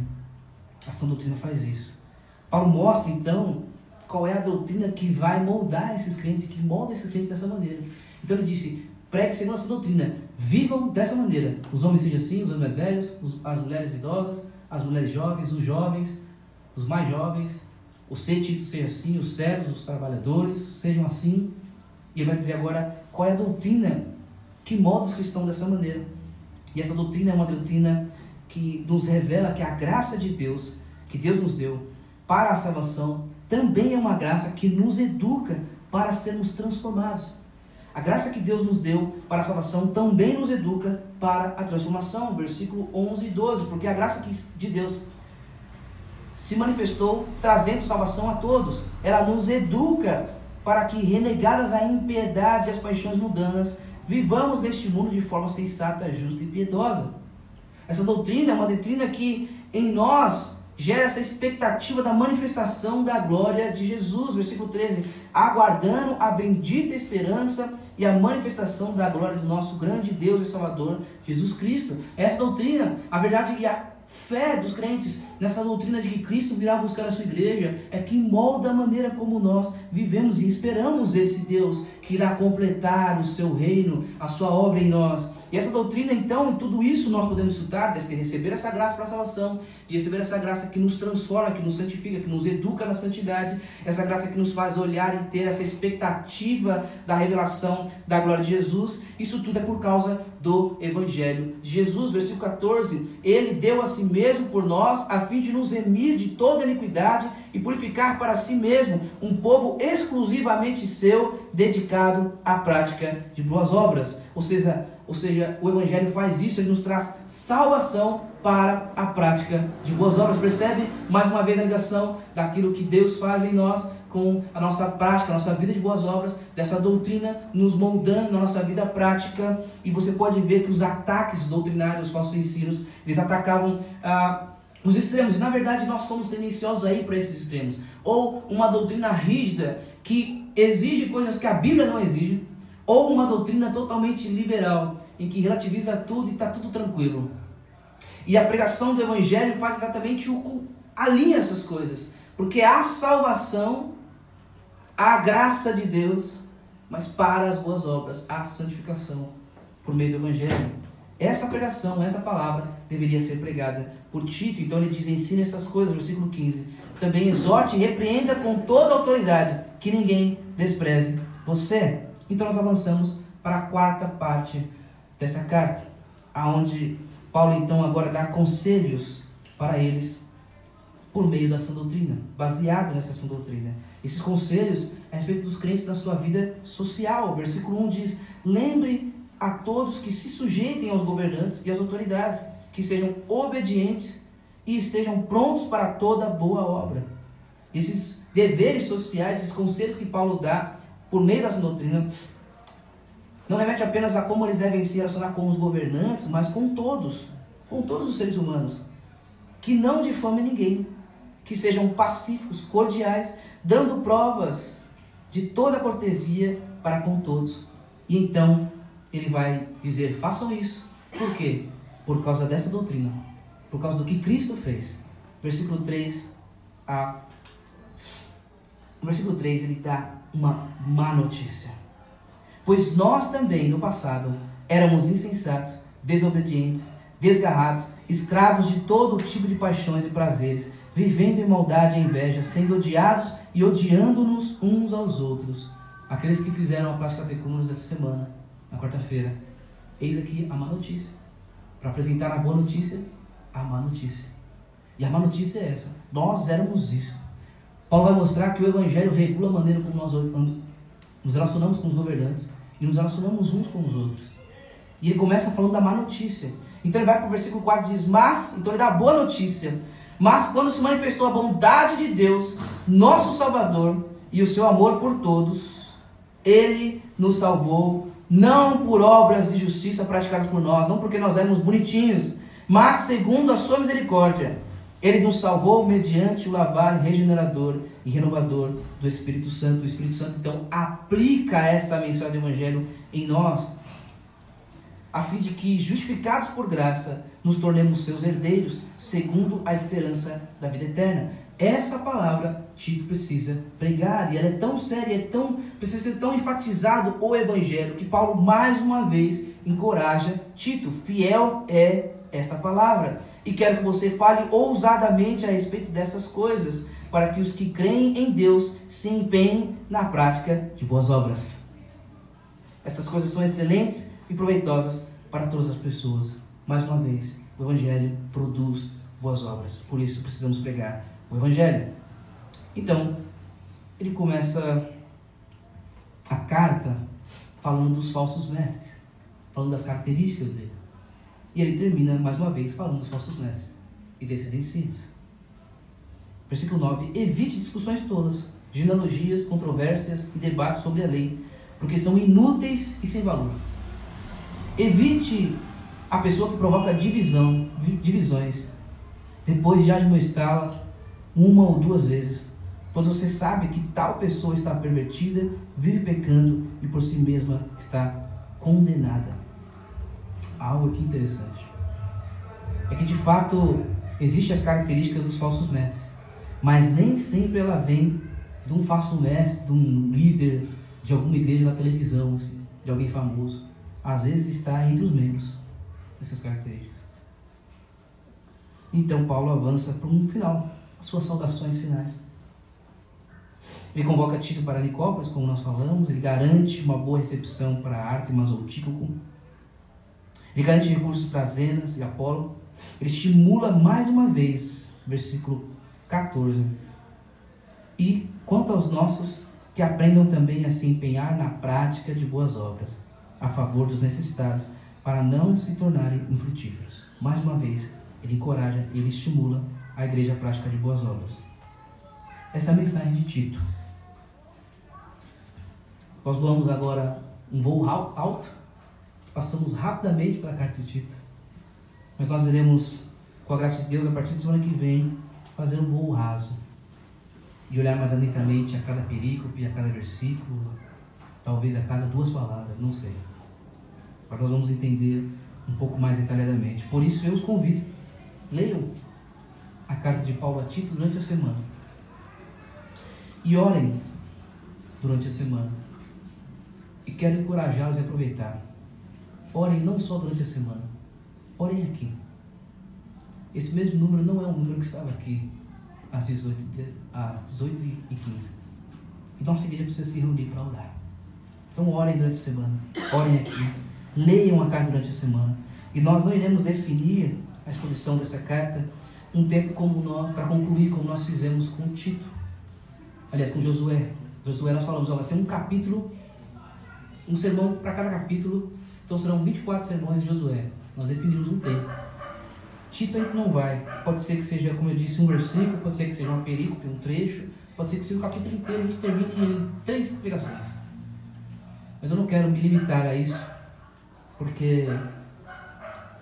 A sã doutrina faz isso. Paulo mostra então qual é a doutrina que vai moldar esses crentes, que molda esses crentes dessa maneira. Então ele disse: pregue segundo essa doutrina, vivam dessa maneira. Os homens sejam assim, os homens mais velhos, as mulheres idosas, as mulheres jovens, os jovens, os mais jovens, o ser Tito seja assim, os servos, os trabalhadores sejam assim. E ele vai dizer agora qual é a doutrina que molda os cristãos dessa maneira. E essa doutrina é uma doutrina que nos revela que a graça de Deus, que Deus nos deu para a salvação, também é uma graça que nos educa para sermos transformados. A graça que Deus nos deu para a salvação também nos educa para a transformação. Versículo 11 e 12. Porque a graça de Deus se manifestou trazendo salvação a todos. Ela nos educa para que, renegadas a impiedade e as paixões mundanas, vivamos neste mundo de forma sensata, justa e piedosa. Essa doutrina é uma doutrina que em nós gera essa expectativa da manifestação da glória de Jesus, versículo 13, aguardando a bendita esperança e a manifestação da glória do nosso grande Deus e Salvador, Jesus Cristo. Essa doutrina, a verdade e a fé dos crentes, nessa doutrina de que Cristo virá buscar a sua igreja, é que molda a maneira como nós vivemos e esperamos esse Deus que irá completar o seu reino, a sua obra em nós. E essa doutrina, então, em tudo isso nós podemos estudar, de receber essa graça para a salvação, de receber essa graça que nos transforma, que nos santifica, que nos educa na santidade, essa graça que nos faz olhar e ter essa expectativa da revelação da glória de Jesus. Isso tudo é por causa do Evangelho de Jesus. Versículo 14: Ele deu a si mesmo por nós, a fim de nos remir de toda iniquidade e purificar para si mesmo um povo exclusivamente seu, dedicado à prática de boas obras. Ou seja, ou seja, o Evangelho faz isso, ele nos traz salvação para a prática de boas obras. Percebe mais uma vez a ligação daquilo que Deus faz em nós com a nossa prática, a nossa vida de boas obras, dessa doutrina nos moldando na nossa vida prática. E você pode ver que os ataques doutrinários, os falsos ensinos, eles atacavam ah, os extremos. Na verdade nós somos tendenciosos aí para esses extremos. Ou uma doutrina rígida que exige coisas que a Bíblia não exige ou uma doutrina totalmente liberal, em que relativiza tudo e está tudo tranquilo. E a pregação do Evangelho faz exatamente o alinha essas coisas, porque há salvação, há graça de Deus, mas para as boas obras há santificação por meio do Evangelho. Essa pregação, essa palavra deveria ser pregada por Tito. Então ele diz: ensina essas coisas, versículo 15. Também exorte e repreenda com toda autoridade, que ninguém despreze você. Então nós avançamos para a quarta parte dessa carta, aonde Paulo então agora dá conselhos para eles por meio da doutrina, baseado nessa sã doutrina. Esses conselhos a respeito dos crentes na sua vida social. Versículo 1 diz: Lembre a todos que se sujeitem aos governantes e às autoridades, que sejam obedientes e estejam prontos para toda boa obra. Esses deveres sociais, esses conselhos que Paulo dá por meio dessa doutrina, não remete apenas a como eles devem se relacionar com os governantes, mas com todos, com todos os seres humanos. Que não difamem ninguém, que sejam pacíficos, cordiais, dando provas de toda cortesia para com todos. E então ele vai dizer: façam isso. Por quê? Por causa dessa doutrina, por causa do que Cristo fez. Versículo 3 a. No versículo 3 ele dá uma má notícia. Pois nós também, no passado, éramos insensatos, desobedientes, desgarrados, escravos de todo tipo de paixões e prazeres, vivendo em maldade e inveja, sendo odiados e odiando-nos uns aos outros. Aqueles que fizeram a classe catecúmenos essa semana, na quarta-feira, eis aqui a má notícia. Para apresentar a boa notícia, a má notícia. E a má notícia é essa: nós éramos isso. Paulo vai mostrar que o Evangelho regula a maneira como nós nos relacionamos com os governantes e nos relacionamos uns com os outros. E ele começa falando da má notícia. Então ele vai para o versículo 4 e diz: Mas, então ele dá a boa notícia. Mas quando se manifestou a bondade de Deus, nosso Salvador, e o seu amor por todos, ele nos salvou, não por obras de justiça praticadas por nós, não porque nós éramos bonitinhos, mas segundo a sua misericórdia ele nos salvou mediante o lavar regenerador e renovador do Espírito Santo. O Espírito Santo, então, aplica essa mensagem do Evangelho em nós, a fim de que, justificados por graça, nos tornemos seus herdeiros, segundo a esperança da vida eterna. Essa palavra Tito precisa pregar, e ela é tão séria, é tão, precisa ser tão enfatizado o Evangelho, que Paulo, mais uma vez, encoraja Tito. Fiel é esta palavra e quero que você fale ousadamente a respeito dessas coisas, para que os que creem em Deus se empenhem na prática de boas obras. Estas coisas são excelentes e proveitosas para todas as pessoas. Mais uma vez, o Evangelho produz boas obras. Por isso precisamos pregar o Evangelho. Então, ele começa a carta falando dos falsos mestres, falando das características dele. E ele termina mais uma vez falando dos falsos mestres e desses ensinos. Versículo 9: Evite discussões tolas, genealogias, controvérsias e debates sobre a lei, porque são inúteis e sem valor. Evite a pessoa que provoca divisão, divisões, depois de admoestá-las uma ou duas vezes, pois você sabe que tal pessoa está pervertida, vive pecando e por si mesma está condenada algo aqui interessante. É que de fato existem as características dos falsos mestres, mas nem sempre ela vem de um falso mestre, de um líder de alguma igreja na televisão, assim, de alguém famoso. Às vezes está entre os membros essas características. Então Paulo avança para um final, as suas saudações finais. Ele convoca Tito para Nicópolis, como nós falamos, ele garante uma boa recepção para Artemas ou Ele garante recursos para Zenas e Apolo. Ele estimula mais uma vez, versículo 14. E quanto aos nossos, que aprendam também a se empenhar na prática de boas obras, a favor dos necessitados, para não se tornarem infrutíferos. Mais uma vez, ele encoraja, ele estimula a igreja à prática de boas obras. Essa é a mensagem de Tito. Nós voamos agora um voo alto, passamos rapidamente para a carta de Tito. Mas nós iremos, com a graça de Deus, a partir de semana que vem, fazer um voo raso e olhar mais atentamente a cada perícope, a cada versículo, talvez a cada duas palavras, não sei. Mas nós vamos entender um pouco mais detalhadamente. Por isso eu os convido, leiam a carta de Paulo a Tito durante a semana. E orem durante a semana e quero encorajá-los a aproveitar. Orem não só durante a semana, orem aqui. Esse mesmo número não é o número que estava aqui às 18, às 18 e 15. E nossa igreja precisa se reunir para orar. Então orem durante a semana, orem aqui, leiam a carta durante a semana. E nós não iremos definir a exposição dessa carta um tempo como nós, para concluir, como nós fizemos com Tito. Aliás, com Josué. Josué nós falamos, ó, vai ser um capítulo um sermão para cada capítulo. Então serão 24 sermões de Josué. Nós definimos um tempo. Tito não vai. Pode ser que seja, como eu disse, um versículo, pode ser que seja uma perícope, um trecho, pode ser que seja um capítulo inteiro a gente termine em três pregações. Mas eu não quero me limitar a isso, porque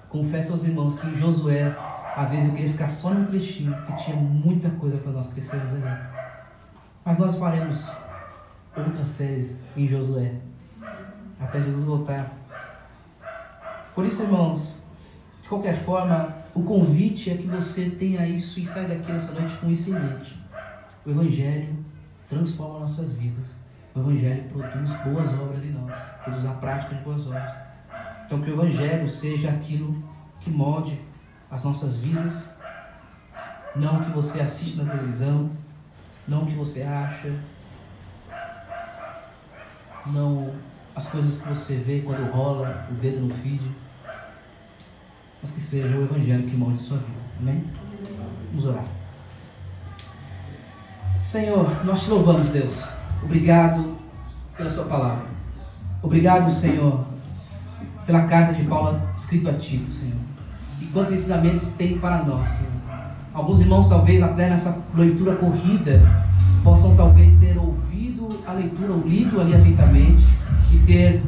confesso aos irmãos que em Josué, às vezes eu queria ficar só num trechinho, porque tinha muita coisa para nós crescermos ali. Mas nós faremos outras séries em Josué até Jesus voltar. Por isso, irmãos, de qualquer forma, o convite é que você tenha isso e saia daqui nessa noite com isso em mente. O Evangelho transforma nossas vidas. O Evangelho produz boas obras em nós, produz a prática de boas obras. Então, que o Evangelho seja aquilo que molde as nossas vidas, não o que você assiste na televisão, não o que você acha, não as coisas que você vê quando rola o dedo no feed, mas que seja o Evangelho que molde sua vida. Amém? Vamos orar. Senhor, nós te louvamos, Deus. Obrigado pela sua palavra. Obrigado, Senhor, pela carta de Paulo escrita a Tito, Senhor. E quantos ensinamentos tem para nós, Senhor. Alguns irmãos, talvez, até nessa leitura corrida, possam talvez ter ouvido a leitura, ou lido ali atentamente e ter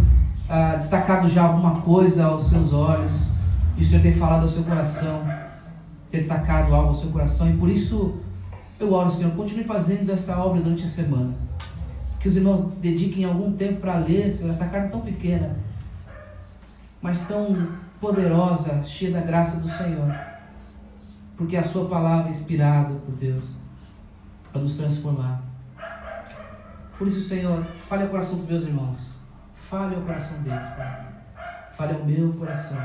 ah, destacado já alguma coisa aos seus olhos, e o Senhor ter falado ao seu coração, ter destacado algo ao seu coração, e por isso eu oro, Senhor, continue fazendo essa obra durante a semana. Que os irmãos dediquem algum tempo para ler, Senhor, essa carta tão pequena, mas tão poderosa, cheia da graça do Senhor. Porque a Sua palavra é inspirada por Deus para nos transformar. Por isso, Senhor, fale ao coração dos meus irmãos. Fale ao coração deles, Pai. Fale ao meu coração.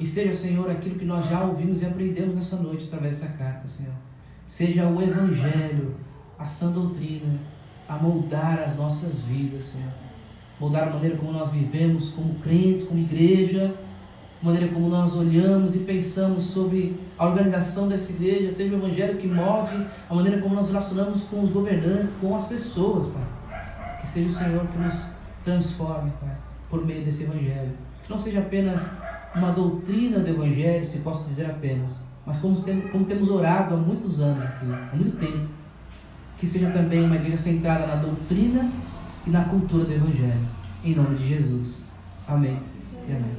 E seja, Senhor, aquilo que nós já ouvimos e aprendemos nessa noite através dessa carta, Senhor. Seja o Evangelho, a sã doutrina, a moldar as nossas vidas, Senhor. Moldar a maneira como nós vivemos como crentes, como igreja, a maneira como nós olhamos e pensamos sobre a organização dessa igreja, seja o Evangelho que molde a maneira como nós relacionamos com os governantes, com as pessoas, Pai. Que seja o Senhor que nos transforme, Pai, por meio desse Evangelho. Que não seja apenas uma doutrina do Evangelho, se posso dizer apenas, mas como, como temos orado há muitos anos aqui, há muito tempo, que seja também uma igreja centrada na doutrina e na cultura do Evangelho. Em nome de Jesus. Amém e amém.